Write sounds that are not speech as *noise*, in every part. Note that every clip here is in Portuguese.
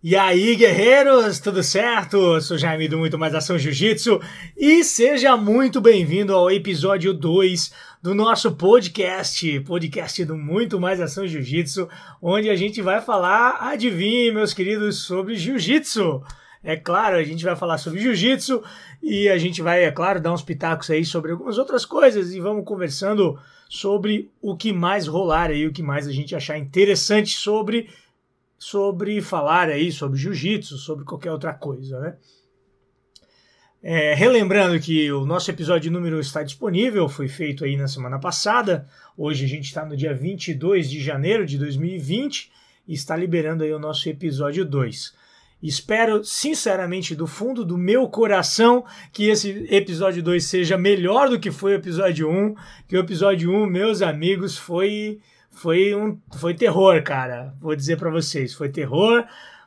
E aí, guerreiros, tudo certo? Eu sou Jaime do Muito Mais Ação Jiu-Jitsu e seja muito bem-vindo ao episódio 2 do nosso podcast, podcast do Muito Mais Ação Jiu-Jitsu, onde a gente vai falar, adivinhe, meus queridos, sobre Jiu-Jitsu. É claro, a gente vai falar sobre Jiu-Jitsu e a gente vai, é claro, dar uns pitacos aí sobre algumas outras coisas e vamos conversando sobre o que mais rolar aí, o que mais a gente achar interessante sobre sobre falar aí sobre jiu-jitsu, sobre qualquer outra coisa, né? É, relembrando que o nosso episódio número está disponível, foi feito aí na semana passada. Hoje a gente está no dia 22 de janeiro de 2020 e está liberando aí o nosso episódio 2. Espero sinceramente do fundo do meu coração que esse episódio 2 seja melhor do que foi o episódio 1, que o episódio 1, meus amigos, foi foi um foi terror, cara. Vou dizer para vocês, foi terror,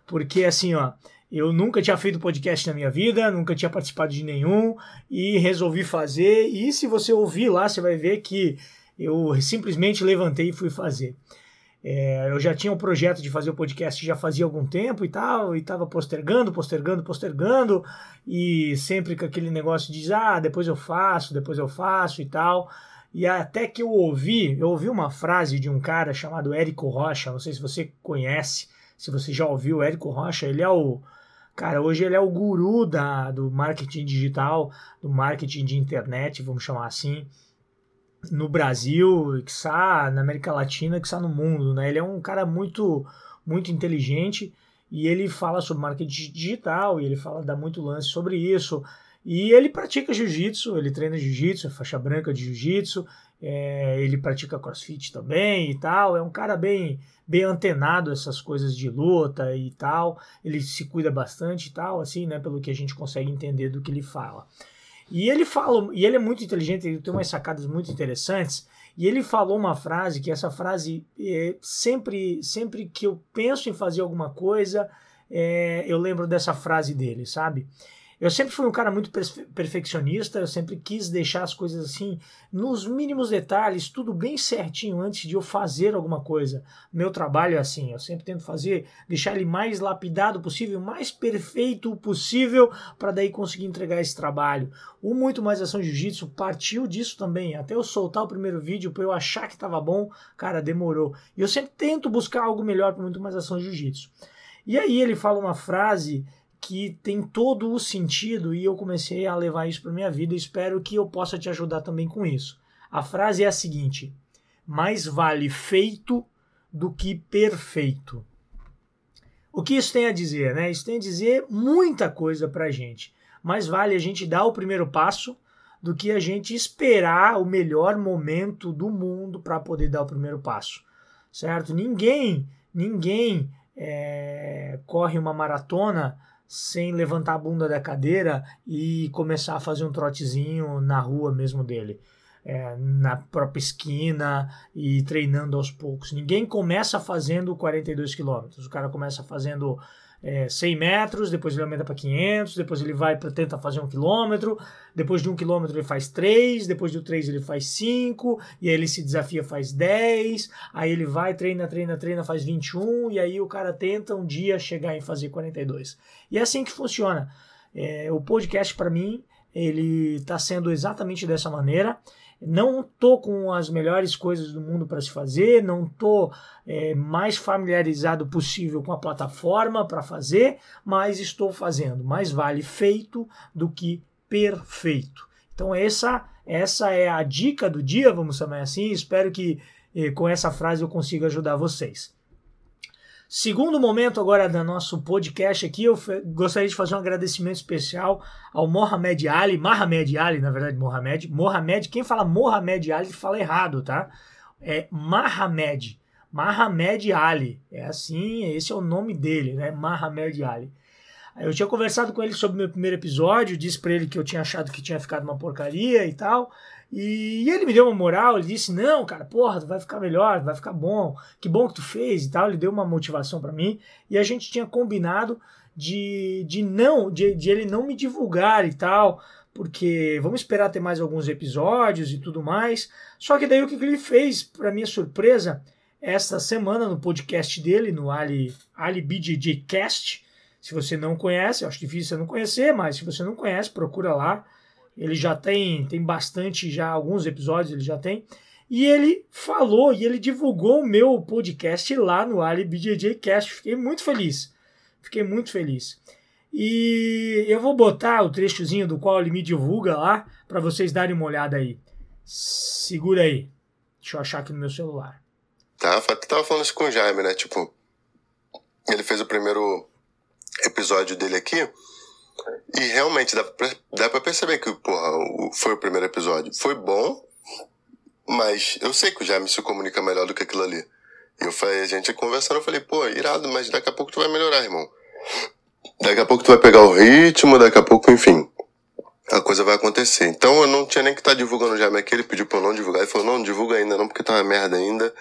porque assim, ó, eu nunca tinha feito podcast na minha vida, nunca tinha participado de nenhum e resolvi fazer. E se você ouvir lá, você vai ver que eu simplesmente levantei e fui fazer. É, eu já tinha um projeto de fazer o podcast já fazia algum tempo e tal, e estava postergando, postergando, postergando, e sempre com aquele negócio de ah, depois eu faço, depois eu faço e tal. E até que eu ouvi, eu ouvi uma frase de um cara chamado Érico Rocha, não sei se você conhece, se você já ouviu o Érico Rocha, ele é o cara, hoje ele é o guru da, do marketing digital, do marketing de internet, vamos chamar assim, no Brasil, que está na América Latina, que está no mundo, né? Ele é um cara muito muito inteligente e ele fala sobre marketing digital e ele fala dá muito lance sobre isso. E ele pratica jiu-jitsu, ele treina jiu-jitsu, é faixa branca de jiu-jitsu, é, ele pratica crossfit também e tal. É um cara bem, bem antenado essas coisas de luta e tal. Ele se cuida bastante e tal, assim, né? Pelo que a gente consegue entender do que ele fala. E ele fala, e ele é muito inteligente, ele tem umas sacadas muito interessantes. E ele falou uma frase que essa frase é, sempre, sempre que eu penso em fazer alguma coisa, é, eu lembro dessa frase dele, sabe? Eu sempre fui um cara muito perfeccionista, eu sempre quis deixar as coisas assim, nos mínimos detalhes, tudo bem certinho antes de eu fazer alguma coisa. Meu trabalho é assim, eu sempre tento fazer, deixar ele mais lapidado possível, mais perfeito possível, para daí conseguir entregar esse trabalho. O Muito Mais Ação Jiu-Jitsu partiu disso também, até eu soltar o primeiro vídeo, para eu achar que estava bom, cara, demorou. E eu sempre tento buscar algo melhor para Muito Mais Ação Jiu-Jitsu. E aí ele fala uma frase que tem todo o sentido e eu comecei a levar isso para minha vida espero que eu possa te ajudar também com isso. A frase é a seguinte: mais vale feito do que perfeito. O que isso tem a dizer? Né? Isso tem a dizer muita coisa para gente. Mais vale a gente dar o primeiro passo do que a gente esperar o melhor momento do mundo para poder dar o primeiro passo, certo? Ninguém, ninguém é, corre uma maratona sem levantar a bunda da cadeira e começar a fazer um trotezinho na rua mesmo dele. É, na própria esquina e treinando aos poucos. Ninguém começa fazendo 42 quilômetros. O cara começa fazendo é, 100 metros, depois ele aumenta para 500, depois ele vai para tenta fazer um quilômetro, depois de um quilômetro ele faz 3, depois do 3 ele faz 5, e aí ele se desafia faz 10, aí ele vai, treina, treina, treina, faz 21, e aí o cara tenta um dia chegar em fazer 42. E é assim que funciona. É, o podcast para mim ele está sendo exatamente dessa maneira não tô com as melhores coisas do mundo para se fazer, não tô é, mais familiarizado possível com a plataforma para fazer, mas estou fazendo. Mais vale feito do que perfeito. Então essa essa é a dica do dia, vamos chamar assim. Espero que eh, com essa frase eu consiga ajudar vocês. Segundo momento agora do nosso podcast aqui, eu gostaria de fazer um agradecimento especial ao Mohamed Ali, Mohamed Ali, na verdade, Mohamed. Mohamed, quem fala Mohamed Ali fala errado, tá? É Mohamed. Mohamed Ali. É assim, esse é o nome dele, né? Mohamed Ali. Eu tinha conversado com ele sobre o meu primeiro episódio, disse para ele que eu tinha achado que tinha ficado uma porcaria e tal. E, ele me deu uma moral, ele disse: Não, cara, porra, vai ficar melhor, vai ficar bom, que bom que tu fez e tal. Ele deu uma motivação para mim. E a gente tinha combinado de, de não, de, de ele não me divulgar e tal, porque vamos esperar ter mais alguns episódios e tudo mais. Só que daí o que ele fez, para minha surpresa, esta semana no podcast dele, no Ali, Ali BJJ Cast. Se você não conhece, acho difícil você não conhecer, mas se você não conhece, procura lá. Ele já tem, tem bastante, já alguns episódios ele já tem. E ele falou e ele divulgou o meu podcast lá no Ali BJJ Cast. Fiquei muito feliz. Fiquei muito feliz. E eu vou botar o trechozinho do qual ele me divulga lá para vocês darem uma olhada aí. Segura aí. Deixa eu achar aqui no meu celular. Tá, tava falando isso com o Jaime, né? Tipo, ele fez o primeiro episódio dele aqui. E realmente dá pra, dá pra perceber que, porra, foi o primeiro episódio. Foi bom, mas eu sei que o Jaime se comunica melhor do que aquilo ali. E eu falei, a gente conversando, eu falei, pô, irado, mas daqui a pouco tu vai melhorar, irmão. Daqui a pouco tu vai pegar o ritmo, daqui a pouco, enfim, a coisa vai acontecer. Então eu não tinha nem que estar tá divulgando o Jaime aqui, ele pediu pra eu não divulgar. Ele falou, não, divulga ainda não, porque tá uma merda ainda.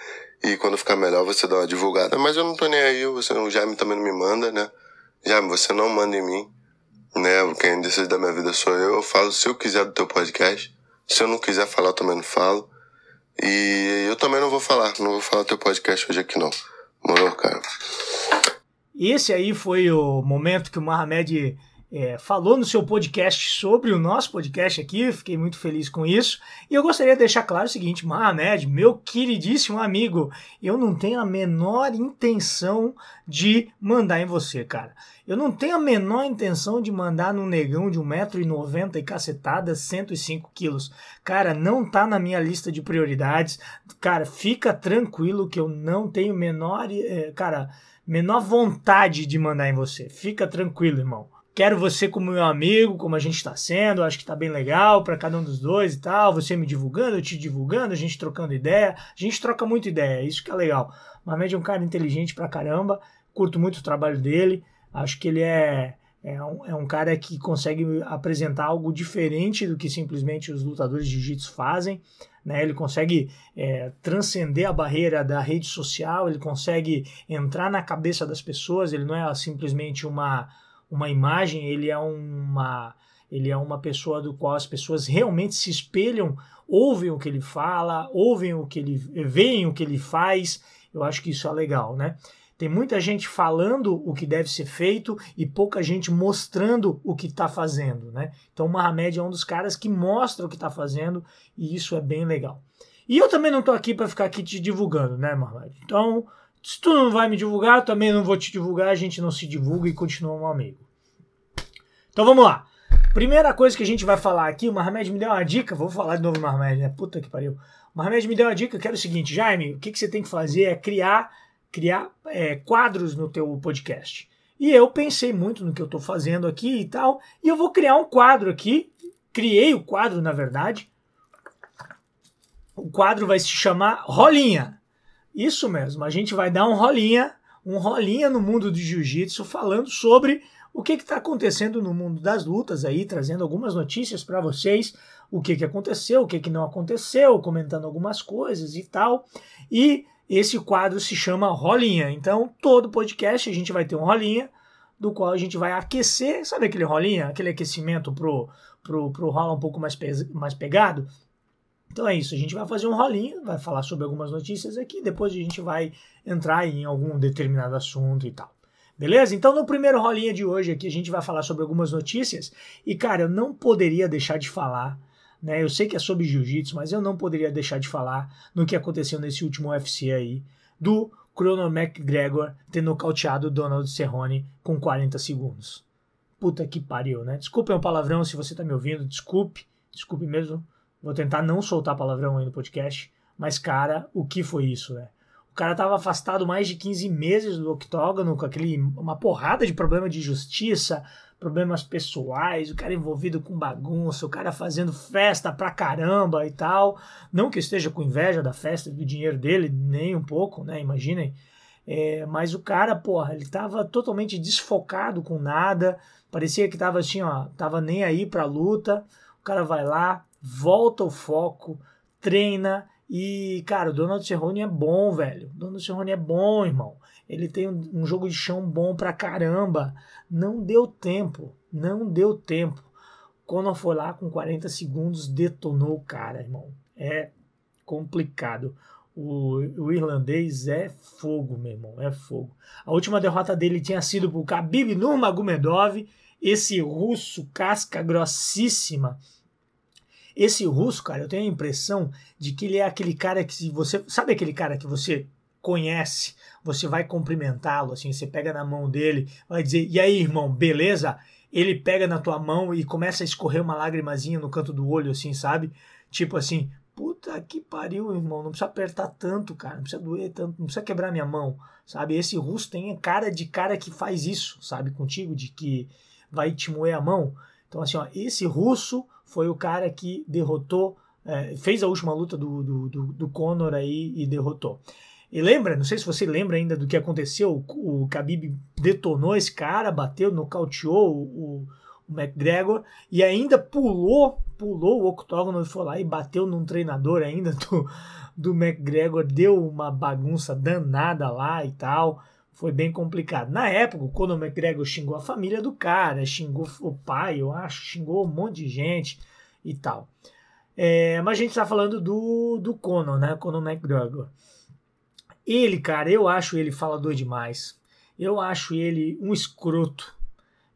E quando ficar melhor você dá uma divulgada. Mas eu não tô nem aí, você, o Jaime também não me manda, né? Jaime, você não manda em mim, né? Quem decide da minha vida sou eu. Eu falo se eu quiser do teu podcast. Se eu não quiser falar, eu também não falo. E eu também não vou falar, não vou falar teu podcast hoje aqui não. Morou, cara? Esse aí foi o momento que o Mohamed é, falou no seu podcast sobre o nosso podcast aqui, fiquei muito feliz com isso. E eu gostaria de deixar claro o seguinte, Mohamed, meu queridíssimo amigo, eu não tenho a menor intenção de mandar em você, cara. Eu não tenho a menor intenção de mandar num negão de 1,90m e cacetada 105 quilos. Cara, não tá na minha lista de prioridades. Cara, fica tranquilo que eu não tenho menor, é, cara, menor vontade de mandar em você. Fica tranquilo, irmão quero você como meu amigo, como a gente está sendo, acho que está bem legal para cada um dos dois e tal, você me divulgando, eu te divulgando, a gente trocando ideia, a gente troca muito ideia, isso que é legal. Mohamed é um cara inteligente pra caramba, curto muito o trabalho dele, acho que ele é, é, um, é um cara que consegue apresentar algo diferente do que simplesmente os lutadores de jiu-jitsu fazem, né? Ele consegue é, transcender a barreira da rede social, ele consegue entrar na cabeça das pessoas, ele não é simplesmente uma uma imagem, ele é uma ele é uma pessoa do qual as pessoas realmente se espelham, ouvem o que ele fala, ouvem o que ele veem o que ele faz. Eu acho que isso é legal, né? Tem muita gente falando o que deve ser feito e pouca gente mostrando o que está fazendo, né? Então o Mohamed é um dos caras que mostra o que está fazendo e isso é bem legal. E eu também não estou aqui para ficar aqui te divulgando, né, Mohamed? Então se tu não vai me divulgar, também não vou te divulgar, a gente não se divulga e continua um amigo. Então vamos lá. Primeira coisa que a gente vai falar aqui, o Mohamed me deu uma dica, vou falar de novo o Mohamed, né? Puta que pariu. O Mohamed me deu uma dica que era o seguinte, Jaime, o que, que você tem que fazer é criar, criar é, quadros no teu podcast. E eu pensei muito no que eu estou fazendo aqui e tal, e eu vou criar um quadro aqui. Criei o quadro, na verdade. O quadro vai se chamar Rolinha. Isso mesmo, a gente vai dar um rolinha, um rolinha no mundo do jiu-jitsu falando sobre o que está acontecendo no mundo das lutas aí, trazendo algumas notícias para vocês, o que, que aconteceu, o que, que não aconteceu, comentando algumas coisas e tal. E esse quadro se chama Rolinha. Então, todo podcast a gente vai ter um rolinha, do qual a gente vai aquecer, sabe aquele rolinha, aquele aquecimento pro, pro, pro rola um pouco mais, mais pegado? Então é isso, a gente vai fazer um rolinho, vai falar sobre algumas notícias aqui, depois a gente vai entrar em algum determinado assunto e tal. Beleza? Então no primeiro rolinha de hoje aqui a gente vai falar sobre algumas notícias e cara, eu não poderia deixar de falar, né? Eu sei que é sobre jiu-jitsu, mas eu não poderia deixar de falar no que aconteceu nesse último UFC aí do Conor McGregor ter nocauteado Donald Cerrone com 40 segundos. Puta que pariu, né? Desculpe um palavrão se você tá me ouvindo, desculpe, desculpe mesmo. Vou tentar não soltar palavrão aí no podcast. Mas, cara, o que foi isso, né? O cara tava afastado mais de 15 meses do octógono, com aquele, uma porrada de problema de justiça, problemas pessoais, o cara envolvido com bagunça, o cara fazendo festa pra caramba e tal. Não que eu esteja com inveja da festa do dinheiro dele, nem um pouco, né? Imaginem. É, mas o cara, porra, ele tava totalmente desfocado com nada, parecia que tava assim, ó, tava nem aí pra luta. O cara vai lá, volta o foco, treina e, cara, o Donald Cerrone é bom, velho. O Donald Cerrone é bom, irmão. Ele tem um, jogo de chão bom pra caramba. Não deu tempo, não deu tempo. Quando foi lá com 40 segundos, detonou o cara, irmão. É complicado. O, o, irlandês é fogo, meu irmão, é fogo. A última derrota dele tinha sido pro Khabib Nurmagomedov, esse russo casca grossíssima. Esse russo, cara, eu tenho a impressão de que ele é aquele cara que você, sabe aquele cara que você conhece, você vai cumprimentá-lo, assim, você pega na mão dele, vai dizer: "E aí, irmão, beleza?" Ele pega na tua mão e começa a escorrer uma lágrimazinha no canto do olho, assim, sabe? Tipo assim, puta que pariu, irmão, não precisa apertar tanto, cara, não precisa doer tanto, não precisa quebrar minha mão, sabe? Esse russo tem cara de cara que faz isso, sabe, contigo, de que vai te moer a mão. Então, assim, ó, esse russo foi o cara que derrotou, é, fez a última luta do, do, do, do Conor aí e derrotou. E lembra, não sei se você lembra ainda do que aconteceu, o, o Khabib detonou esse cara, bateu, nocauteou o, o McGregor e ainda pulou, pulou o octógono e foi lá e bateu num treinador ainda do, do McGregor, deu uma bagunça danada lá e tal. Foi bem complicado. Na época, o McGregor xingou a família do cara, xingou o pai, eu acho, xingou um monte de gente e tal. É, mas a gente está falando do, do Conor, né? Conor McGregor. Ele, cara, eu acho ele falador demais. Eu acho ele um escroto.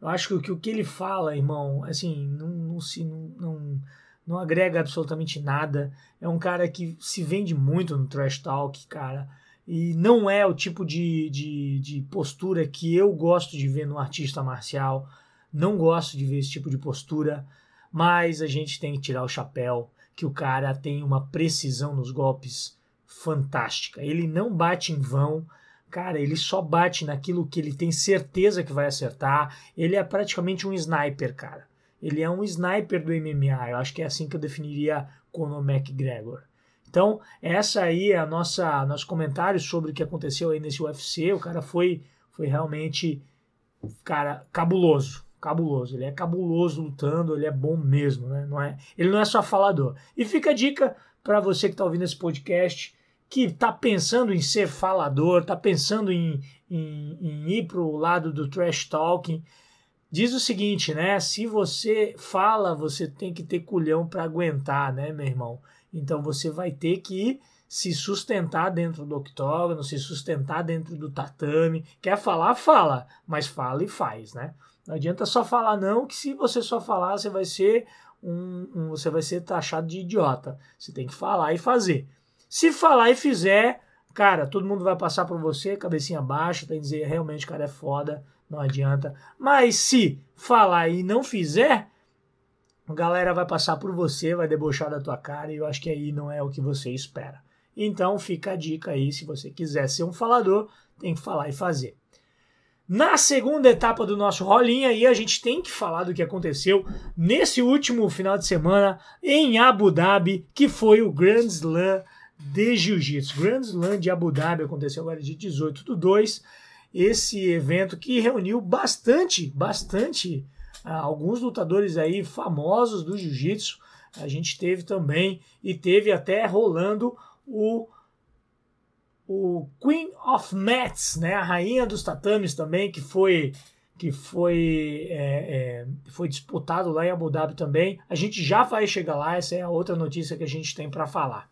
Eu acho que o que ele fala, irmão, assim, não, não se não, não, não agrega absolutamente nada. É um cara que se vende muito no trash talk, cara. E não é o tipo de, de, de postura que eu gosto de ver no artista marcial. Não gosto de ver esse tipo de postura. Mas a gente tem que tirar o chapéu que o cara tem uma precisão nos golpes fantástica. Ele não bate em vão Cara, ele só bate naquilo que ele tem certeza que vai acertar. Ele é praticamente um sniper, cara. Ele é um sniper do MMA. Eu acho que é assim que eu definiria Conor McGregor. Então, essa aí é a nossa nosso comentário sobre o que aconteceu aí nesse UFC. O cara foi foi realmente cara cabuloso, cabuloso. Ele é cabuloso lutando, ele é bom mesmo, né? Não é, ele não é só falador. E fica a dica para você que está ouvindo esse podcast, que está pensando em ser falador, está pensando em, em, em ir para o lado do trash talking, diz o seguinte, né? Se você fala, você tem que ter culhão para aguentar, né, meu irmão? Então você vai ter que se sustentar dentro do octógono, se sustentar dentro do tatame. Quer falar, fala, mas fala e faz, né? Não adianta só falar não, que se você só falar, você vai ser um, um você vai ser taxado de idiota. Você tem que falar e fazer. Se falar e fizer, cara, todo mundo vai passar por você, cabecinha baixa, tem que dizer realmente cara é foda, não adianta. Mas se falar e não fizer, a galera vai passar por você, vai debochar da tua cara e eu acho que aí não é o que você espera. Então fica a dica aí, se você quiser ser um falador, tem que falar e fazer. Na segunda etapa do nosso rolinha aí a gente tem que falar do que aconteceu nesse último final de semana em Abu Dhabi, que foi o Grand Slam de Jiu-Jitsu. Grand Slam de Abu Dhabi aconteceu agora de 18 do 2. Esse evento que reuniu bastante, bastante alguns lutadores aí famosos do Jiu-Jitsu. A gente teve também e teve até rolando o o Queen of Mats, né, a rainha dos tatames também, que foi que foi, é, é, foi disputado lá em Abu Dhabi também. A gente já vai chegar lá, essa é a outra notícia que a gente tem para falar.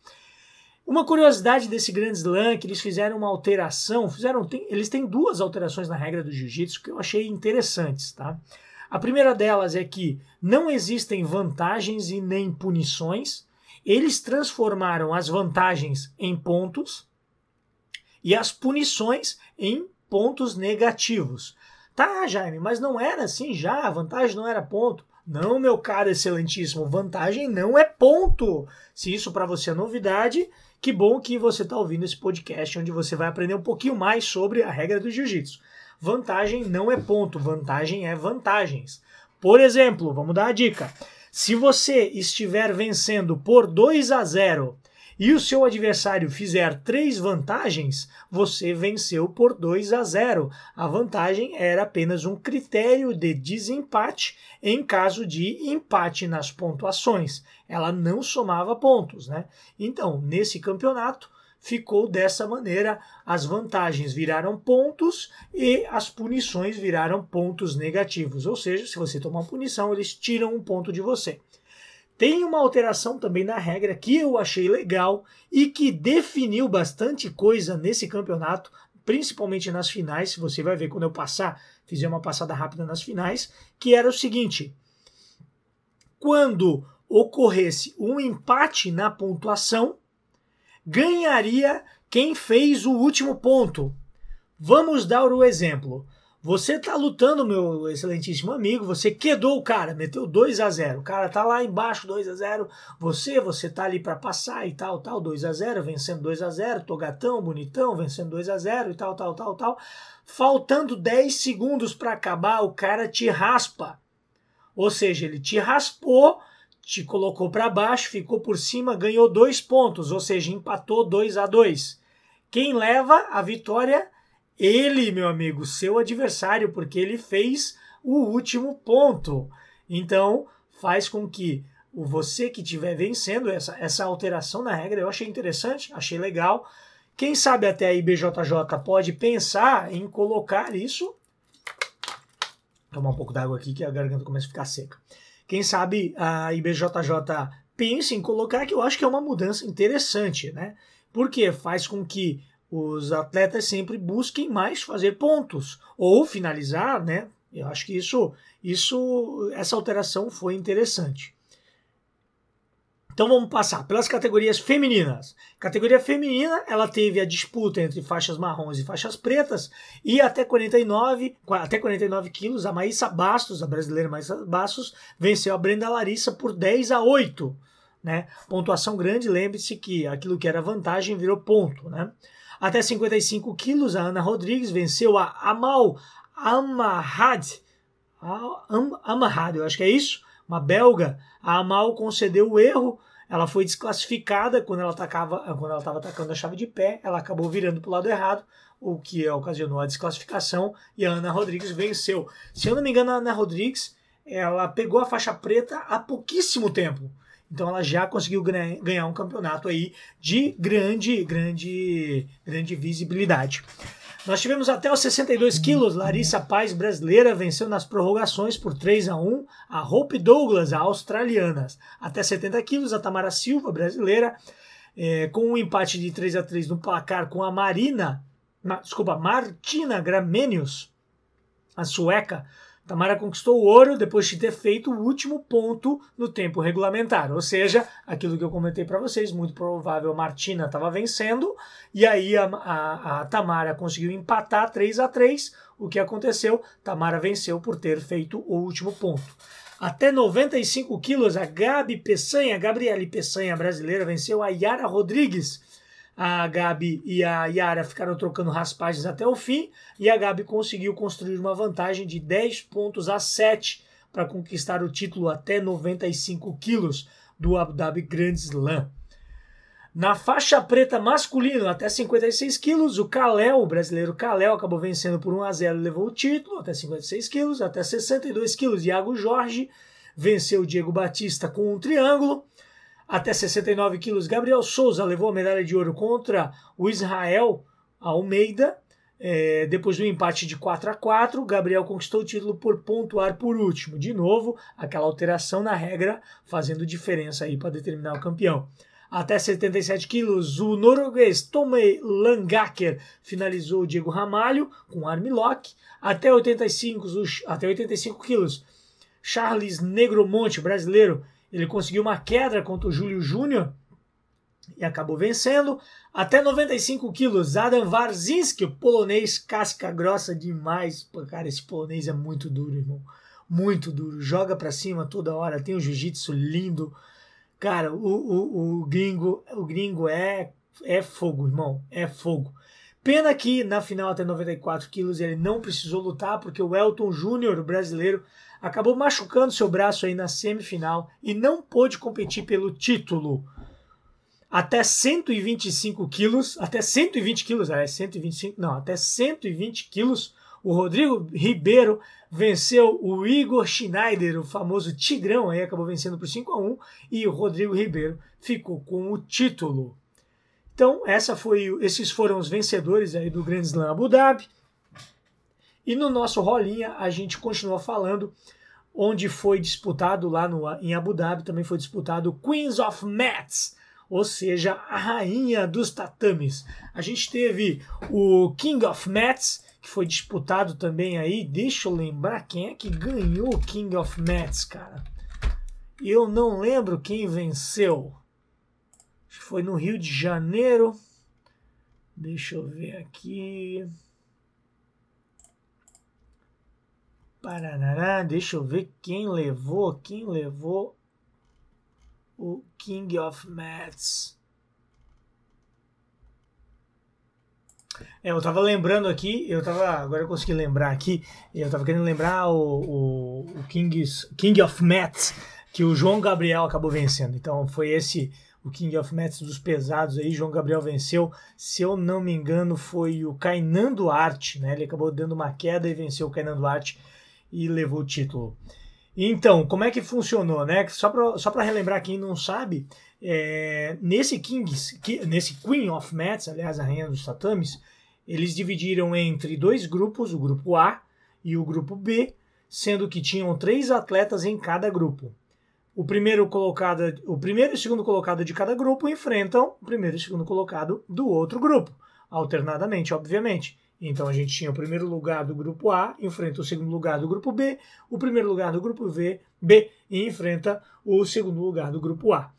Uma curiosidade desse Grand Slam que eles fizeram uma alteração, fizeram, tem, eles têm duas alterações na regra do jiu-jitsu que eu achei interessantes, tá? A primeira delas é que não existem vantagens e nem punições. Eles transformaram as vantagens em pontos e as punições em pontos negativos. Tá, Jaime, mas não era assim já, a vantagem não era ponto. Não, meu caro excelentíssimo, vantagem não é ponto. Se isso para você é novidade, que bom que você está ouvindo esse podcast onde você vai aprender um pouquinho mais sobre a regra do jiu-jitsu. Vantagem não é ponto, vantagem é vantagens. Por exemplo, vamos dar a dica. Se você estiver vencendo por 2 a 0 e o seu adversário fizer três vantagens, você venceu por 2 a 0. A vantagem era apenas um critério de desempate em caso de empate nas pontuações. Ela não somava pontos, né? Então, nesse campeonato, ficou dessa maneira: as vantagens viraram pontos e as punições viraram pontos negativos. Ou seja, se você tomar uma punição, eles tiram um ponto de você. Tem uma alteração também na regra que eu achei legal e que definiu bastante coisa nesse campeonato, principalmente nas finais. Você vai ver quando eu passar, fizer uma passada rápida nas finais, que era o seguinte: quando ocorresse um empate na pontuação, ganharia quem fez o último ponto. Vamos dar o exemplo. Você tá lutando, meu excelentíssimo amigo, você quedou o cara, meteu 2 a 0 O cara tá lá embaixo, 2 a 0 Você, você tá ali para passar e tal, tal, 2 a 0 vencendo 2 a 0 tô gatão, bonitão, vencendo 2 a 0 e tal, tal, tal, tal. Faltando 10 segundos para acabar, o cara te raspa. Ou seja, ele te raspou, te colocou para baixo, ficou por cima, ganhou dois pontos, ou seja, empatou 2 a 2 Quem leva a vitória ele, meu amigo, seu adversário, porque ele fez o último ponto. Então, faz com que o você que estiver vencendo essa, essa alteração na regra, eu achei interessante, achei legal. Quem sabe até a IBJJ pode pensar em colocar isso. Tomar um pouco d'água aqui que a garganta começa a ficar seca. Quem sabe a IBJJ pense em colocar, que eu acho que é uma mudança interessante, né? Porque faz com que os atletas sempre busquem mais fazer pontos ou finalizar, né? Eu acho que isso, isso, essa alteração foi interessante. Então vamos passar pelas categorias femininas. Categoria feminina, ela teve a disputa entre faixas marrons e faixas pretas e até 49, até 49 quilos, a Maísa Bastos, a brasileira Maísa Bastos, venceu a Brenda Larissa por 10 a 8. Né? Pontuação grande, lembre-se que aquilo que era vantagem virou ponto. Né? Até 55 quilos, a Ana Rodrigues venceu a Amal Amahad. Amahad, eu acho que é isso. Uma belga. A Amal concedeu o erro. Ela foi desclassificada quando ela atacava, quando ela estava atacando a chave de pé. Ela acabou virando para o lado errado, o que ocasionou a desclassificação. E a Ana Rodrigues venceu. Se eu não me engano, a Ana Rodrigues ela pegou a faixa preta há pouquíssimo tempo. Então ela já conseguiu ganhar um campeonato aí de grande, grande, grande visibilidade. Nós tivemos até os 62 quilos. Larissa Paz, brasileira, venceu nas prorrogações por 3 a 1 a Hope Douglas, a australiana. Até 70 quilos, a Tamara Silva, brasileira, é, com um empate de 3 a 3 no placar com a Marina, desculpa, Martina Gramenius, a sueca, Tamara conquistou o ouro depois de ter feito o último ponto no tempo regulamentar. Ou seja, aquilo que eu comentei para vocês, muito provável a Martina estava vencendo e aí a, a, a, Tamara conseguiu empatar 3 a 3 O que aconteceu? Tamara venceu por ter feito o último ponto. Até 95 quilos, a Gabi Peçanha, Gabriele Peçanha brasileira, venceu a Yara Rodrigues a Gabi e a Yara ficaram trocando raspagens até o fim e a Gabi conseguiu construir uma vantagem de 10 pontos a 7 para conquistar o título até 95 quilos do Abu Dhabi Grand Slam. Na faixa preta masculino, até 56 quilos, o Kalel, o brasileiro Kalel, acabou vencendo por 1 a 0 e levou o título, até 56 quilos, até 62 quilos, Iago Jorge venceu o Diego Batista com um triângulo, até 69 quilos. Gabriel Souza levou a medalha de ouro contra o Israel Almeida. É, depois do empate de 4 a 4 Gabriel conquistou o título por pontuar por último. De novo, aquela alteração na regra fazendo diferença aí para determinar o campeão. Até 77 quilos, o norueguês Tomei Langaker finalizou o Diego Ramalho com armlock. Até 85, até 85 quilos, Charles Negromonte, brasileiro, ele conseguiu uma queda contra o Júlio Júnior e acabou vencendo. Até 95 quilos, Adam Warzinski, polonês, casca grossa demais. Pô, cara, esse polonês é muito duro, irmão. Muito duro. Joga pra cima toda hora. Tem um jiu-jitsu lindo. Cara, o, o, o, gringo, o gringo é, é fogo, irmão. É fogo. Pena que na final até 94 quilos ele não precisou lutar, porque o Elton Júnior, brasileiro, acabou machucando seu braço aí na semifinal e não pôde competir pelo título. Até 125 quilos, até 120 quilos, é 125, não, até 120 quilos, o Rodrigo Ribeiro venceu o Igor Schneider, o famoso Tigrão, aí acabou vencendo por 5 a 1 e o Rodrigo Ribeiro ficou com o título. Então, essa foi, esses foram os vencedores aí do Grand Slam Abu Dhabi. E no nosso rolinha a gente continua falando onde foi disputado lá no, em Abu Dhabi, também foi disputado Queens of Mats, ou seja, a rainha dos tatames. A gente teve o King of Mats, que foi disputado também aí. Deixa eu lembrar quem é que ganhou o King of Mats, cara. Eu não lembro quem venceu. Foi no Rio de Janeiro. Deixa eu ver aqui. Parará, deixa eu ver quem levou, quem levou o King of Mats. É, eu tava lembrando aqui, eu tava, agora eu consegui lembrar aqui, eu tava querendo lembrar o, o, o King's, King of Mats, que o João Gabriel acabou vencendo. Então foi esse o King of Mats dos pesados aí, João Gabriel venceu. Se eu não me engano, foi o Kainan Duarte, né? Ele acabou dando uma queda e venceu o Kainan Duarte e levou o título. Então, como é que funcionou, né? Só para só relembrar quem não sabe, é, nesse Kings, nesse Queen of Mats, aliás, a rainha dos tatames, eles dividiram entre dois grupos, o grupo A e o grupo B, sendo que tinham três atletas em cada grupo. O primeiro colocado, o primeiro e segundo colocado de cada grupo enfrentam o primeiro e segundo colocado do outro grupo, alternadamente, obviamente. Então a gente tinha o primeiro lugar do grupo A, enfrenta o segundo lugar do grupo B, o primeiro lugar do grupo B, B e enfrenta o segundo lugar do grupo A.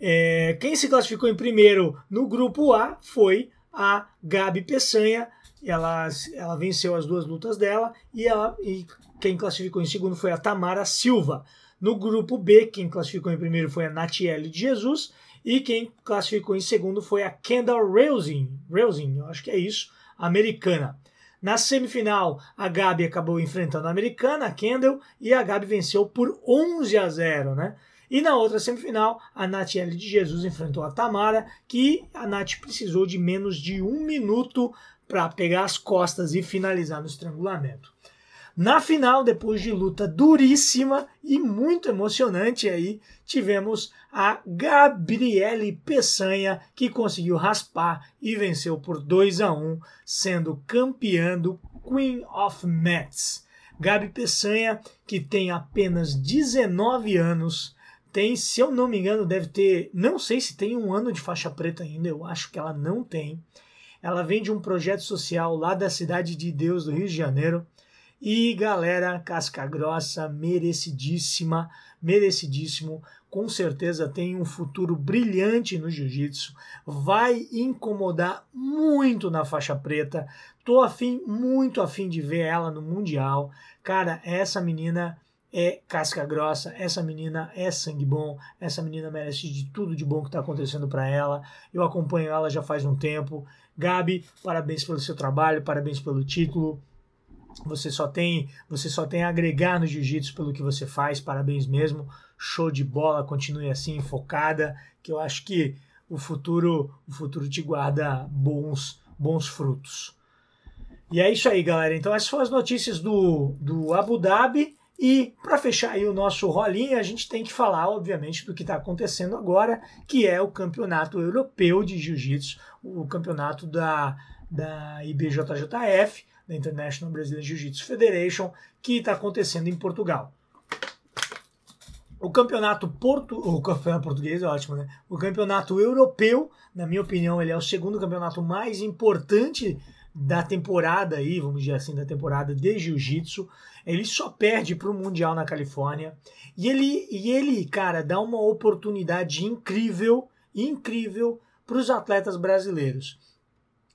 É, quem se classificou em primeiro no grupo A foi a Gabi Peçanha. Ela, ela venceu as duas lutas dela e, ela, e quem classificou em segundo foi a Tamara Silva. No grupo B, quem classificou em primeiro foi a Natiele de Jesus e quem classificou em segundo foi a Kendall Rousing, Rousing, eu acho que é isso, americana. Na semifinal, a Gabi acabou enfrentando a americana, a Kendall, e a Gabi venceu por 11 a 0, né? E na outra semifinal, a Natiele de Jesus enfrentou a Tamara, que a Nath precisou de menos de um minuto para pegar as costas e finalizar no estrangulamento. Na final, depois de luta duríssima e muito emocionante aí, tivemos a Gabriele Peçanha, que conseguiu raspar e venceu por 2 a 1, sendo campeã do Queen of Mets. Gabi Peçanha, que tem apenas 19 anos, tem, se eu não me engano, deve ter, não sei se tem um ano de faixa preta ainda, eu acho que ela não tem. Ela vem de um projeto social lá da Cidade de Deus, do Rio de Janeiro. E galera, casca grossa, merecidíssima, merecidíssimo. Com certeza tem um futuro brilhante no jiu-jitsu. Vai incomodar muito na faixa preta. Tô afim, muito afim de ver ela no Mundial. Cara, essa menina é casca grossa, essa menina é sangue bom, essa menina merece de tudo de bom que está acontecendo para ela. Eu acompanho ela já faz um tempo. Gabi, parabéns pelo seu trabalho, parabéns pelo título. Você só tem, você só tem a agregar no jiu-jitsu pelo que você faz. Parabéns mesmo. Show de bola, continue assim, focada, que eu acho que o futuro, o futuro te guarda bons, bons frutos. E é isso aí, galera. Então essas foram as notícias do, do Abu Dhabi. E para fechar aí o nosso rolinho, a gente tem que falar, obviamente, do que está acontecendo agora, que é o Campeonato Europeu de Jiu-Jitsu, o campeonato da, da IBJJF, da International Brazilian Jiu-Jitsu Federation, que está acontecendo em Portugal. O campeonato, portu... o campeonato português é ótimo, né? O campeonato europeu, na minha opinião, ele é o segundo campeonato mais importante da temporada aí, vamos dizer assim, da temporada de jiu-jitsu. Ele só perde para o Mundial na Califórnia. E ele, e ele, cara, dá uma oportunidade incrível, incrível para os atletas brasileiros.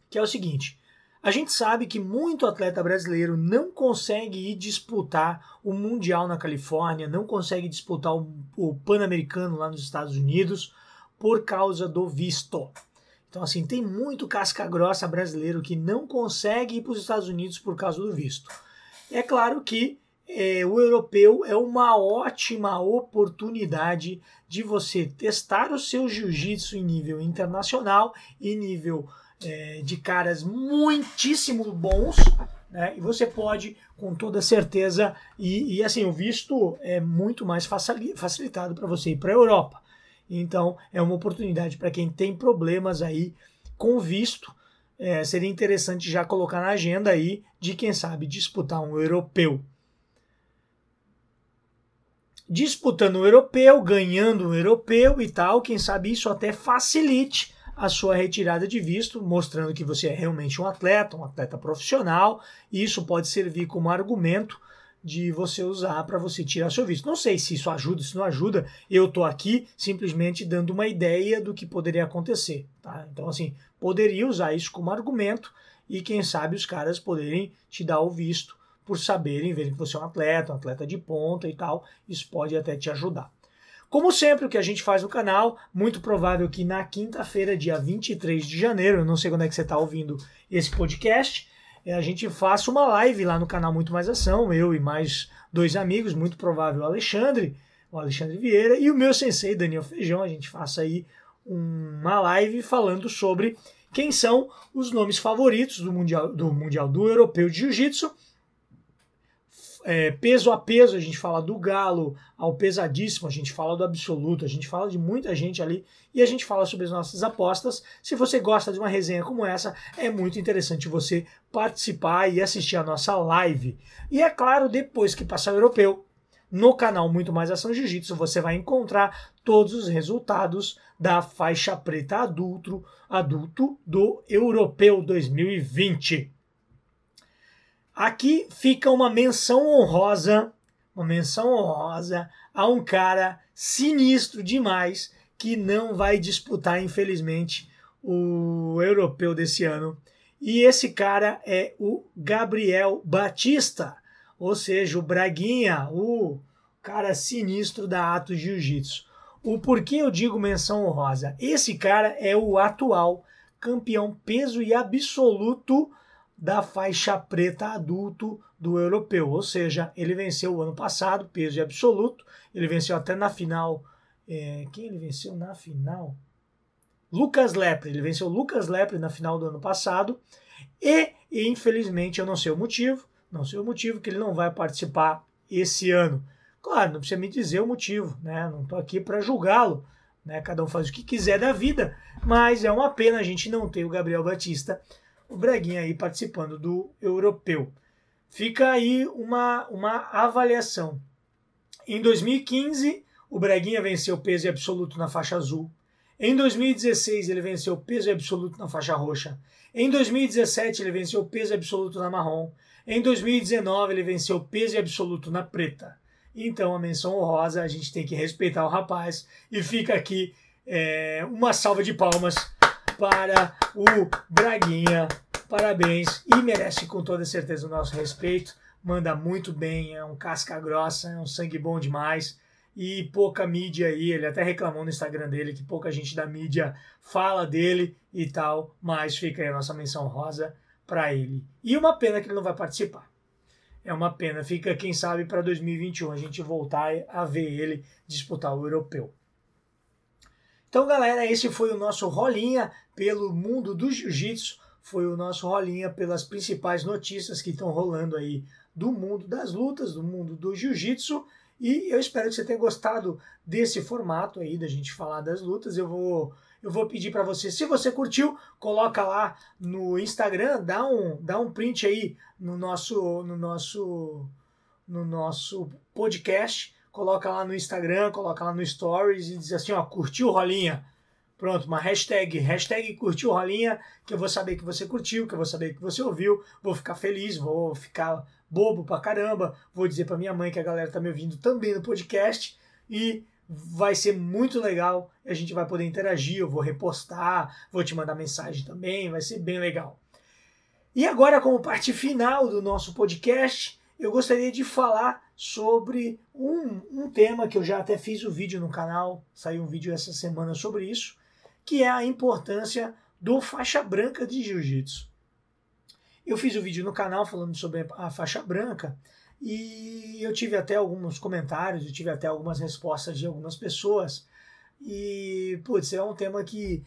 Que é o seguinte: a gente sabe que muito atleta brasileiro não consegue ir disputar o Mundial na Califórnia, não consegue disputar o, Pan-Americano lá nos Estados Unidos por causa do visto. Então, assim, tem muito casca grossa brasileiro que não consegue ir para os Estados Unidos por causa do visto. É claro que é, o europeu é uma ótima oportunidade de você testar o seu jiu-jitsu em nível internacional e nível é, de caras muitíssimo bons, né? E você pode, com toda certeza, e, e assim, o visto é muito mais facilitado para você ir para a Europa. Então, é uma oportunidade para quem tem problemas aí com visto. É, seria interessante já colocar na agenda aí de quem sabe disputar um europeu. disputando o europeu, ganhando o europeu e tal. Quem sabe isso até facilite a sua retirada de visto, mostrando que você é realmente um atleta, um atleta profissional, e isso pode servir como argumento de você usar para você tirar seu visto. Não sei se isso ajuda, se não ajuda. Eu estou aqui simplesmente dando uma ideia do que poderia acontecer. Tá? Então, assim, poderia usar isso como argumento e quem sabe os caras poderem te dar o visto por saberem, verem que você é um atleta, um atleta de ponta e tal. Isso pode até te ajudar. Como sempre, o que a gente faz no canal, muito provável que na quinta-feira, dia 23 de janeiro, eu não sei quando é que você está ouvindo esse podcast, é, a gente faça uma live lá no canal Muito Mais Ação, eu e mais dois amigos, muito provável o Alexandre, o Alexandre Vieira, e o meu sensei, Daniel Feijão, a gente faça aí uma live falando sobre quem são os nomes favoritos do Mundial do, mundial, do Europeu de Jiu-Jitsu é, peso a peso, a gente fala do galo ao pesadíssimo, a gente fala do absoluto, a gente fala de muita gente ali e a gente fala sobre as nossas apostas. Se você gosta de uma resenha como essa, é muito interessante você participar e assistir a nossa live. E é claro, depois que passar o europeu, no canal Muito Mais Ação Jiu-Jitsu você vai encontrar todos os resultados da faixa preta adulto, adulto do Europeu 2020. Aqui fica uma menção honrosa, uma menção honrosa a um cara sinistro demais que não vai disputar, infelizmente, o europeu desse ano. E esse cara é o Gabriel Batista, ou seja, o Braguinha, o cara sinistro da Atos Jiu-Jitsu. O porquê eu digo menção honrosa? Esse cara é o atual campeão peso e absoluto da faixa preta adulto do europeu, ou seja, ele venceu o ano passado, peso absoluto, ele venceu até na final. É, quem ele venceu na final? Lucas Lepre, ele venceu Lucas Lepre na final do ano passado e, infelizmente, eu não sei o motivo, não sei o motivo que ele não vai participar esse ano. Claro, não precisa me dizer o motivo, né? Não estou aqui para julgá-lo, né? Cada um faz o que quiser da vida, mas é uma pena a gente não ter o Gabriel Batista o Breguinha aí participando do europeu. Fica aí uma, uma avaliação. Em 2015, o Breguinha venceu peso absoluto na faixa azul. Em 2016, ele venceu peso absoluto na faixa roxa. Em 2017, ele venceu peso absoluto na marrom. Em 2019, ele venceu peso absoluto na preta. Então, a menção honrosa, a gente tem que respeitar o rapaz. E fica aqui é, uma salva de palmas para o Braguinha. Parabéns e merece com toda certeza o nosso respeito. Manda muito bem, é um casca grossa, é um sangue bom demais. E pouca mídia aí, ele até reclamou no Instagram dele que pouca gente da mídia fala dele e tal, mas fica aí a nossa menção rosa para ele. E uma pena que ele não vai participar. É uma pena, fica quem sabe para 2021 a gente voltar a ver ele disputar o europeu. Então, galera, esse foi o nosso rolinha pelo mundo do jiu-jitsu. Foi o nosso rolinha pelas principais notícias que estão rolando aí do mundo das lutas, do mundo do jiu-jitsu. E eu espero que você tenha gostado desse formato aí da gente falar das lutas. Eu vou eu vou pedir para você, se você curtiu, coloca lá no Instagram, dá um dá um print aí no nosso no nosso no nosso podcast coloca lá no Instagram, coloca lá no Stories e diz assim, ó, curtiu Rolinha? Pronto, uma hashtag, hashtag curtiu Rolinha, que eu vou saber que você curtiu, que eu vou saber que você ouviu, vou ficar feliz, vou ficar bobo pra caramba, vou dizer pra minha mãe que a galera tá me ouvindo também no podcast e vai ser muito legal, a gente vai poder interagir, eu vou repostar, vou te mandar mensagem também, vai ser bem legal. E agora, como parte final do nosso podcast, eu gostaria de falar sobre um, um tema que eu já até fiz o um vídeo no canal, saiu um vídeo essa semana sobre isso, que é a importância do faixa branca de jiu-jitsu. Eu fiz o um vídeo no canal falando sobre a faixa branca e eu tive até alguns comentários, eu tive até algumas respostas de algumas pessoas. E, putz, é um tema que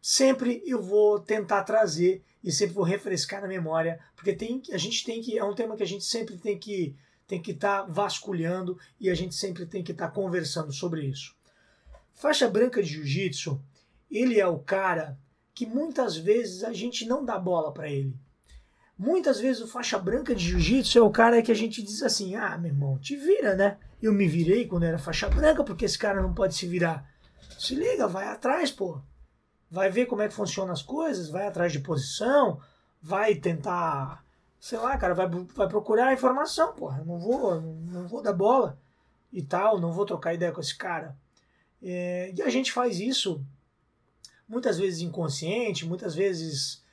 sempre eu vou tentar trazer e sempre vou refrescar na memória, porque tem, a gente tem que é um tema que a gente sempre tem que tem que estar tá vasculhando e a gente sempre tem que estar tá conversando sobre isso. Faixa branca de jiu-jitsu, ele é o cara que muitas vezes a gente não dá bola para ele. Muitas vezes o faixa branca de jiu-jitsu é o cara que a gente diz assim: ah, meu irmão, te vira, né? Eu me virei quando era faixa branca, porque esse cara não pode se virar. Se liga, vai atrás, pô. Vai ver como é que funcionam as coisas, vai atrás de posição, vai tentar, sei lá, cara, vai, vai procurar informação. Eu não vou, não vou dar bola e tal, não vou trocar ideia com esse cara. É, e a gente faz isso muitas vezes inconsciente, muitas vezes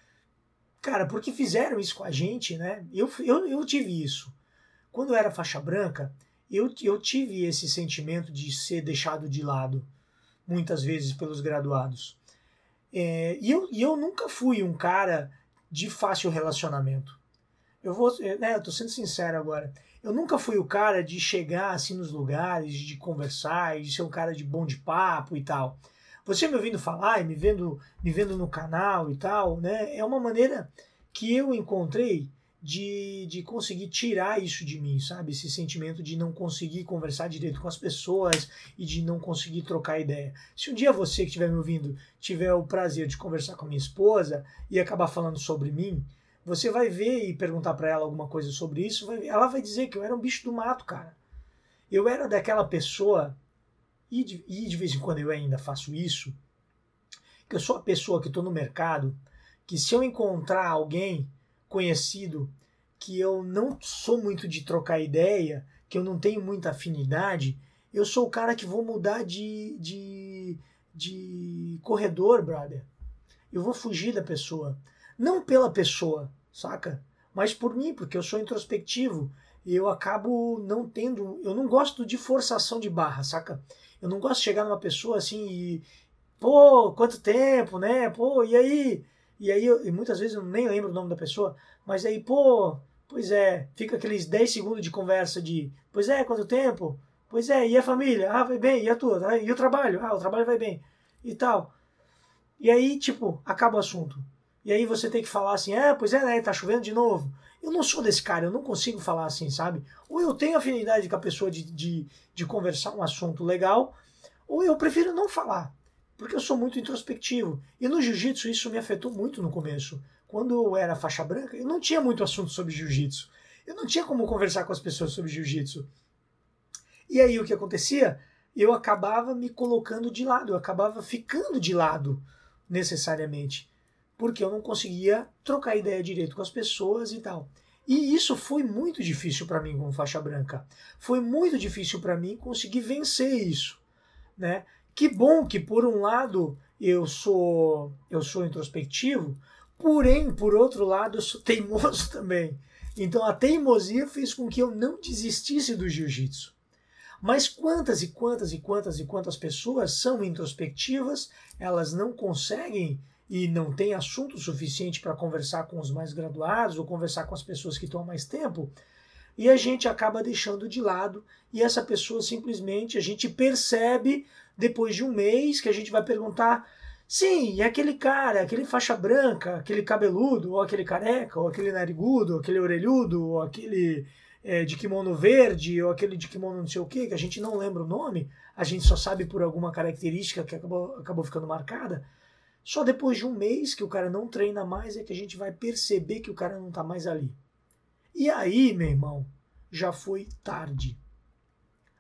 Cara, porque fizeram isso com a gente, né? Eu, eu, eu tive isso. Quando eu era faixa branca, eu, eu tive esse sentimento de ser deixado de lado, muitas vezes pelos graduados. É, e, eu, e eu nunca fui um cara de fácil relacionamento. Eu vou, né, eu tô sendo sincero agora. Eu nunca fui o cara de chegar assim nos lugares, de conversar, de ser um cara de bom de papo e tal. Você me ouvindo falar e me vendo, me vendo no canal e tal, né? É uma maneira que eu encontrei de, de conseguir tirar isso de mim, sabe? Esse sentimento de não conseguir conversar direito com as pessoas e de não conseguir trocar ideia. Se um dia você que estiver me ouvindo tiver o prazer de conversar com a minha esposa e acabar falando sobre mim, você vai ver e perguntar para ela alguma coisa sobre isso, vai, ela vai dizer que eu era um bicho do mato, cara. Eu era daquela pessoa e de, e de vez em quando eu ainda faço isso, que eu sou a pessoa que estou no mercado, que se eu encontrar alguém conhecido que eu não sou muito de trocar ideia, que eu não tenho muita afinidade, eu sou o cara que vou mudar de, de, de corredor, brother. Eu vou fugir da pessoa. Não pela pessoa, saca? Mas por mim, porque eu sou introspectivo. E eu acabo não tendo. Eu não gosto de forçação de barra, saca? Eu não gosto de chegar numa pessoa assim e. Pô, quanto tempo, né? Pô, e aí? E aí, eu, e muitas vezes eu nem lembro o nome da pessoa, mas aí, pô, pois é, fica aqueles 10 segundos de conversa de, pois é, quanto tempo? Pois é, e a família? Ah, vai bem, e a tua? E o trabalho? Ah, o trabalho vai bem, e tal. E aí, tipo, acaba o assunto. E aí você tem que falar assim, é, pois é, né, tá chovendo de novo. Eu não sou desse cara, eu não consigo falar assim, sabe? Ou eu tenho afinidade com a pessoa de, de, de conversar um assunto legal, ou eu prefiro não falar, porque eu sou muito introspectivo. E no jiu-jitsu isso me afetou muito no começo. Quando eu era faixa branca, eu não tinha muito assunto sobre jiu-jitsu. Eu não tinha como conversar com as pessoas sobre jiu-jitsu. E aí o que acontecia? Eu acabava me colocando de lado, eu acabava ficando de lado necessariamente porque eu não conseguia trocar ideia direito com as pessoas e tal. E isso foi muito difícil para mim como faixa branca. Foi muito difícil para mim conseguir vencer isso, né? Que bom que por um lado eu sou eu sou introspectivo, porém por outro lado eu sou teimoso *laughs* também. Então a teimosia fez com que eu não desistisse do jiu-jitsu. Mas quantas e quantas e quantas e quantas pessoas são introspectivas, elas não conseguem e não tem assunto suficiente para conversar com os mais graduados ou conversar com as pessoas que estão há mais tempo, e a gente acaba deixando de lado e essa pessoa simplesmente a gente percebe depois de um mês que a gente vai perguntar sim, e aquele cara, aquele faixa branca, aquele cabeludo, ou aquele careca, ou aquele narigudo, ou aquele orelhudo, ou aquele é, de kimono verde, ou aquele de kimono não sei o que, que a gente não lembra o nome, a gente só sabe por alguma característica que acabou, acabou ficando marcada. Só depois de um mês que o cara não treina mais é que a gente vai perceber que o cara não está mais ali. E aí, meu irmão, já foi tarde.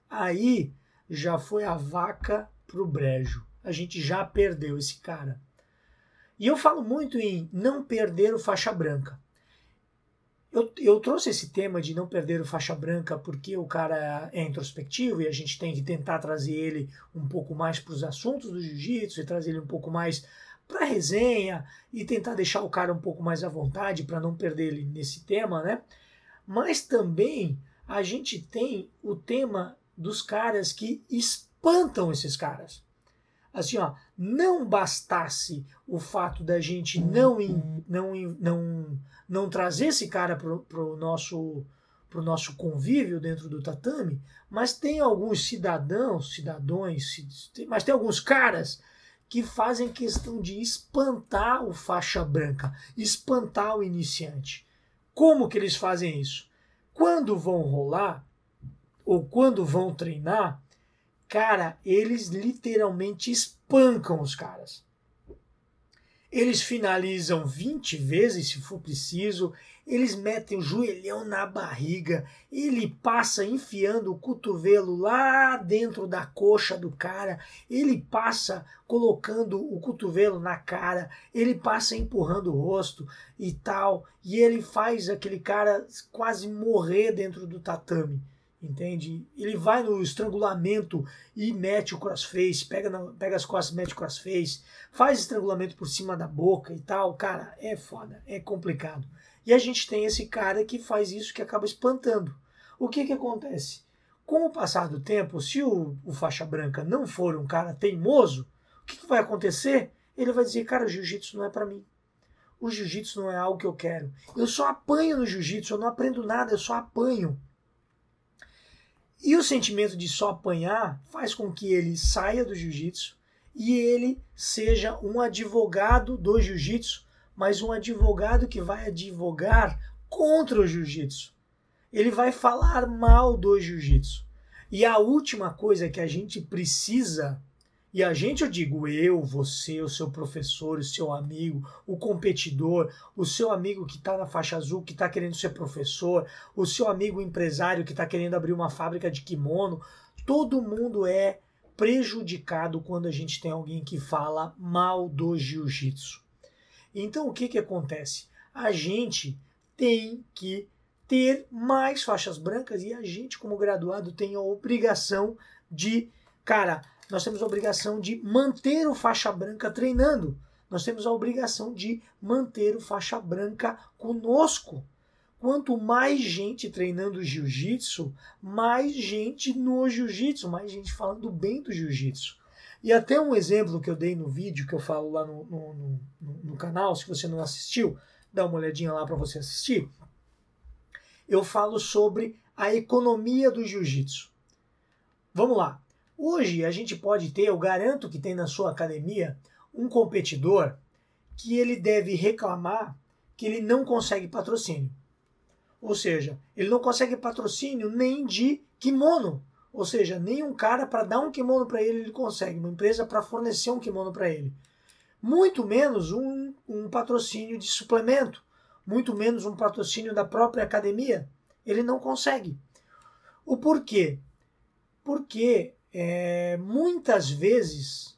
Aí já foi a vaca pro brejo. A gente já perdeu esse cara. E eu falo muito em não perder o faixa branca. Eu, eu trouxe esse tema de não perder o faixa branca porque o cara é introspectivo e a gente tem que tentar trazer ele um pouco mais para os assuntos do jiu-jitsu e trazer ele um pouco mais para resenha e tentar deixar o cara um pouco mais à vontade para não perder ele nesse tema, né? Mas também a gente tem o tema dos caras que espantam esses caras. Assim, ó, não bastasse o fato da gente não não não não trazer esse cara pro, pro nosso pro nosso convívio dentro do tatame, mas tem alguns cidadãos, cidadãos, mas tem alguns caras que fazem questão de espantar o faixa branca, espantar o iniciante. Como que eles fazem isso? Quando vão rolar ou quando vão treinar, cara, eles literalmente espancam os caras. Eles finalizam 20 vezes se for preciso, eles metem o joelhão na barriga, ele passa enfiando o cotovelo lá dentro da coxa do cara, ele passa colocando o cotovelo na cara, ele passa empurrando o rosto e tal, e ele faz aquele cara quase morrer dentro do tatame entende? Ele vai no estrangulamento e mete o crossface, pega, na, pega as costas, mete o crossface, faz estrangulamento por cima da boca e tal. Cara, é foda, é complicado. E a gente tem esse cara que faz isso que acaba espantando. O que que acontece? Com o passar do tempo, se o, o faixa branca não for um cara teimoso, o que, que vai acontecer? Ele vai dizer, cara, o jiu-jitsu não é para mim. O jiu-jitsu não é algo que eu quero. Eu só apanho no jiu-jitsu, eu não aprendo nada, eu só apanho. E o sentimento de só apanhar faz com que ele saia do jiu-jitsu e ele seja um advogado do jiu-jitsu, mas um advogado que vai advogar contra o jiu-jitsu. Ele vai falar mal do jiu-jitsu. E a última coisa que a gente precisa e a gente, eu digo eu, você, o seu professor, o seu amigo, o competidor, o seu amigo que está na faixa azul, que está querendo ser professor, o seu amigo empresário que está querendo abrir uma fábrica de kimono, todo mundo é prejudicado quando a gente tem alguém que fala mal do jiu-jitsu. Então o que, que acontece? A gente tem que ter mais faixas brancas e a gente, como graduado, tem a obrigação de, cara, nós temos a obrigação de manter o faixa branca treinando. Nós temos a obrigação de manter o faixa branca conosco. Quanto mais gente treinando jiu-jitsu, mais gente no jiu-jitsu, mais gente falando bem do jiu-jitsu. E até um exemplo que eu dei no vídeo que eu falo lá no, no, no, no canal, se você não assistiu, dá uma olhadinha lá para você assistir. Eu falo sobre a economia do jiu-jitsu. Vamos lá. Hoje a gente pode ter, eu garanto que tem na sua academia, um competidor que ele deve reclamar que ele não consegue patrocínio. Ou seja, ele não consegue patrocínio nem de kimono. Ou seja, nem um cara para dar um kimono para ele ele consegue, uma empresa para fornecer um kimono para ele. Muito menos um, um patrocínio de suplemento, muito menos um patrocínio da própria academia. Ele não consegue. O porquê? Porque é, muitas vezes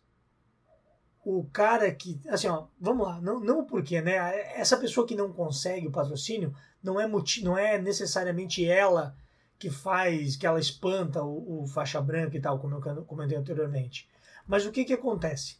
o cara que, assim, ó, vamos lá, não, não porque, né? Essa pessoa que não consegue o patrocínio não é, não é necessariamente ela que faz, que ela espanta o, o faixa branca e tal, como eu comentei anteriormente. Mas o que que acontece?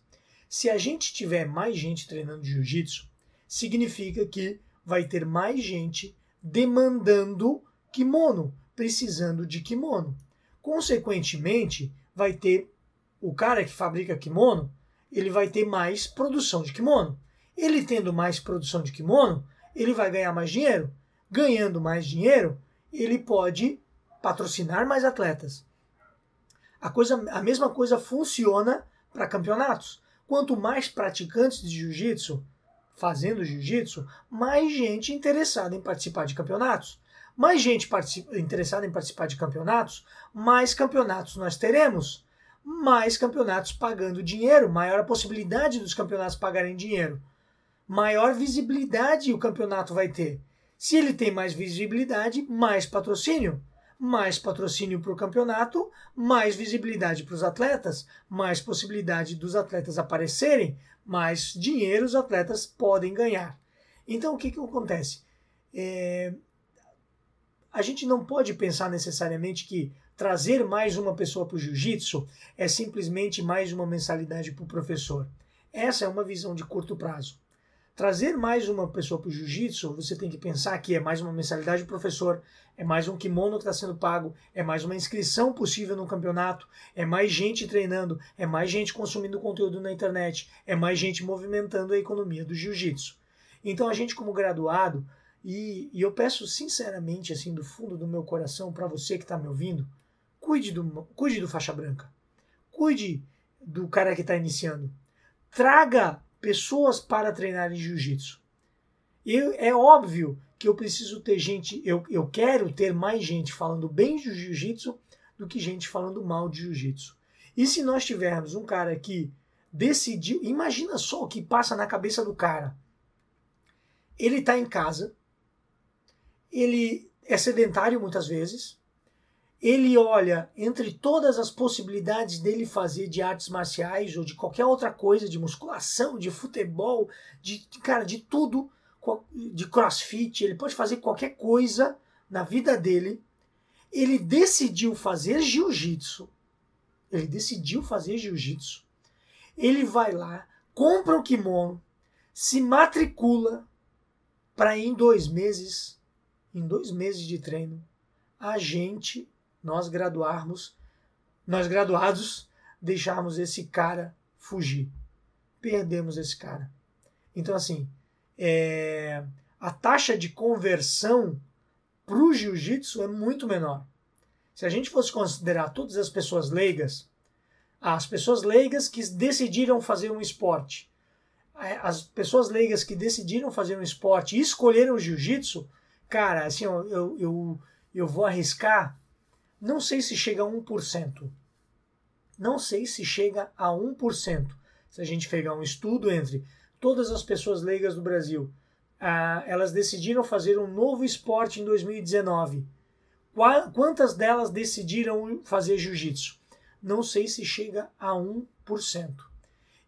Se a gente tiver mais gente treinando jiu-jitsu, significa que vai ter mais gente demandando kimono, precisando de kimono. Consequentemente, vai ter o cara que fabrica kimono, ele vai ter mais produção de kimono. Ele tendo mais produção de kimono, ele vai ganhar mais dinheiro. Ganhando mais dinheiro, ele pode patrocinar mais atletas. A, coisa, a mesma coisa funciona para campeonatos. Quanto mais praticantes de jiu-jitsu fazendo jiu-jitsu, mais gente interessada em participar de campeonatos mais gente interessada em participar de campeonatos, mais campeonatos nós teremos. Mais campeonatos pagando dinheiro, maior a possibilidade dos campeonatos pagarem dinheiro. Maior visibilidade o campeonato vai ter. Se ele tem mais visibilidade, mais patrocínio. Mais patrocínio para o campeonato, mais visibilidade para os atletas, mais possibilidade dos atletas aparecerem, mais dinheiro os atletas podem ganhar. Então o que, que acontece? É, a gente não pode pensar necessariamente que trazer mais uma pessoa para o jiu-jitsu é simplesmente mais uma mensalidade para o professor. Essa é uma visão de curto prazo. Trazer mais uma pessoa para o jiu-jitsu, você tem que pensar que é mais uma mensalidade do professor, é mais um kimono que está sendo pago, é mais uma inscrição possível no campeonato, é mais gente treinando, é mais gente consumindo conteúdo na internet, é mais gente movimentando a economia do jiu-jitsu. Então a gente, como graduado, e, e eu peço sinceramente, assim, do fundo do meu coração, para você que está me ouvindo, cuide do, cuide do faixa branca. Cuide do cara que está iniciando. Traga pessoas para treinar em jiu-jitsu. É óbvio que eu preciso ter gente, eu, eu quero ter mais gente falando bem de jiu-jitsu do que gente falando mal de jiu-jitsu. E se nós tivermos um cara que decidiu. Imagina só o que passa na cabeça do cara. Ele está em casa, ele é sedentário muitas vezes, ele olha entre todas as possibilidades dele fazer de artes marciais ou de qualquer outra coisa, de musculação, de futebol, de cara, de tudo, de crossfit, ele pode fazer qualquer coisa na vida dele. Ele decidiu fazer jiu-jitsu. Ele decidiu fazer jiu-jitsu ele vai lá, compra o kimono, se matricula para em dois meses, em dois meses de treino, a gente, nós graduarmos, nós graduados, deixarmos esse cara fugir. Perdemos esse cara. Então, assim, é, a taxa de conversão para o jiu-jitsu é muito menor. Se a gente fosse considerar todas as pessoas leigas, as pessoas leigas que decidiram fazer um esporte. As pessoas leigas que decidiram fazer um esporte e escolheram o jiu-jitsu, cara, assim, eu, eu, eu vou arriscar, não sei se chega a 1%. Não sei se chega a 1%. Se a gente pegar um estudo entre todas as pessoas leigas do Brasil, ah, elas decidiram fazer um novo esporte em 2019. Quantas delas decidiram fazer jiu-jitsu? não sei se chega a 1%.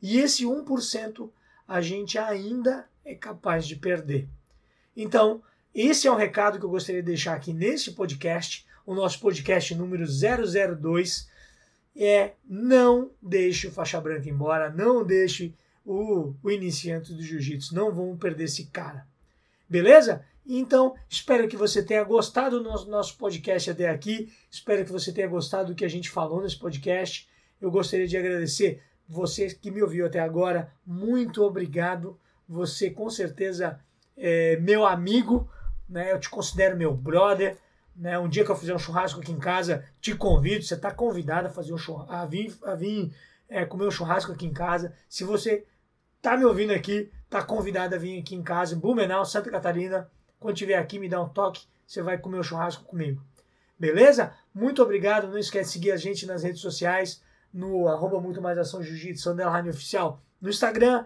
E esse 1% a gente ainda é capaz de perder. Então, esse é o recado que eu gostaria de deixar aqui nesse podcast, o nosso podcast número 002 é não deixe o faixa branca embora, não deixe o, o iniciante do jiu-jitsu, não vamos perder esse cara. Beleza? Então, espero que você tenha gostado do nosso, nosso podcast até aqui. Espero que você tenha gostado do que a gente falou nesse podcast. Eu gostaria de agradecer você que me ouviu até agora. Muito obrigado. Você com certeza é meu amigo, né? Eu te considero meu brother. Né? Um dia que eu fizer um churrasco aqui em casa, te convido. Você está convidado a fazer um churrasco, a vir, a vir é, comer um churrasco aqui em casa. Se você está me ouvindo aqui, está convidado a vir aqui em casa, em Blumenau, Santa Catarina quando estiver aqui, me dá um toque, você vai comer o churrasco comigo. Beleza? Muito obrigado. Não esquece de seguir a gente nas redes sociais, no arroba muito mais ação jiu-jitsu, oficial, no Instagram.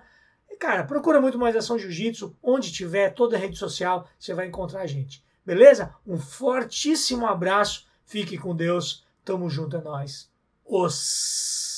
Cara, procura muito mais ação jiu-jitsu, onde tiver, toda rede social, você vai encontrar a gente. Beleza? Um fortíssimo abraço. Fique com Deus. Tamo junto, é nóis. Os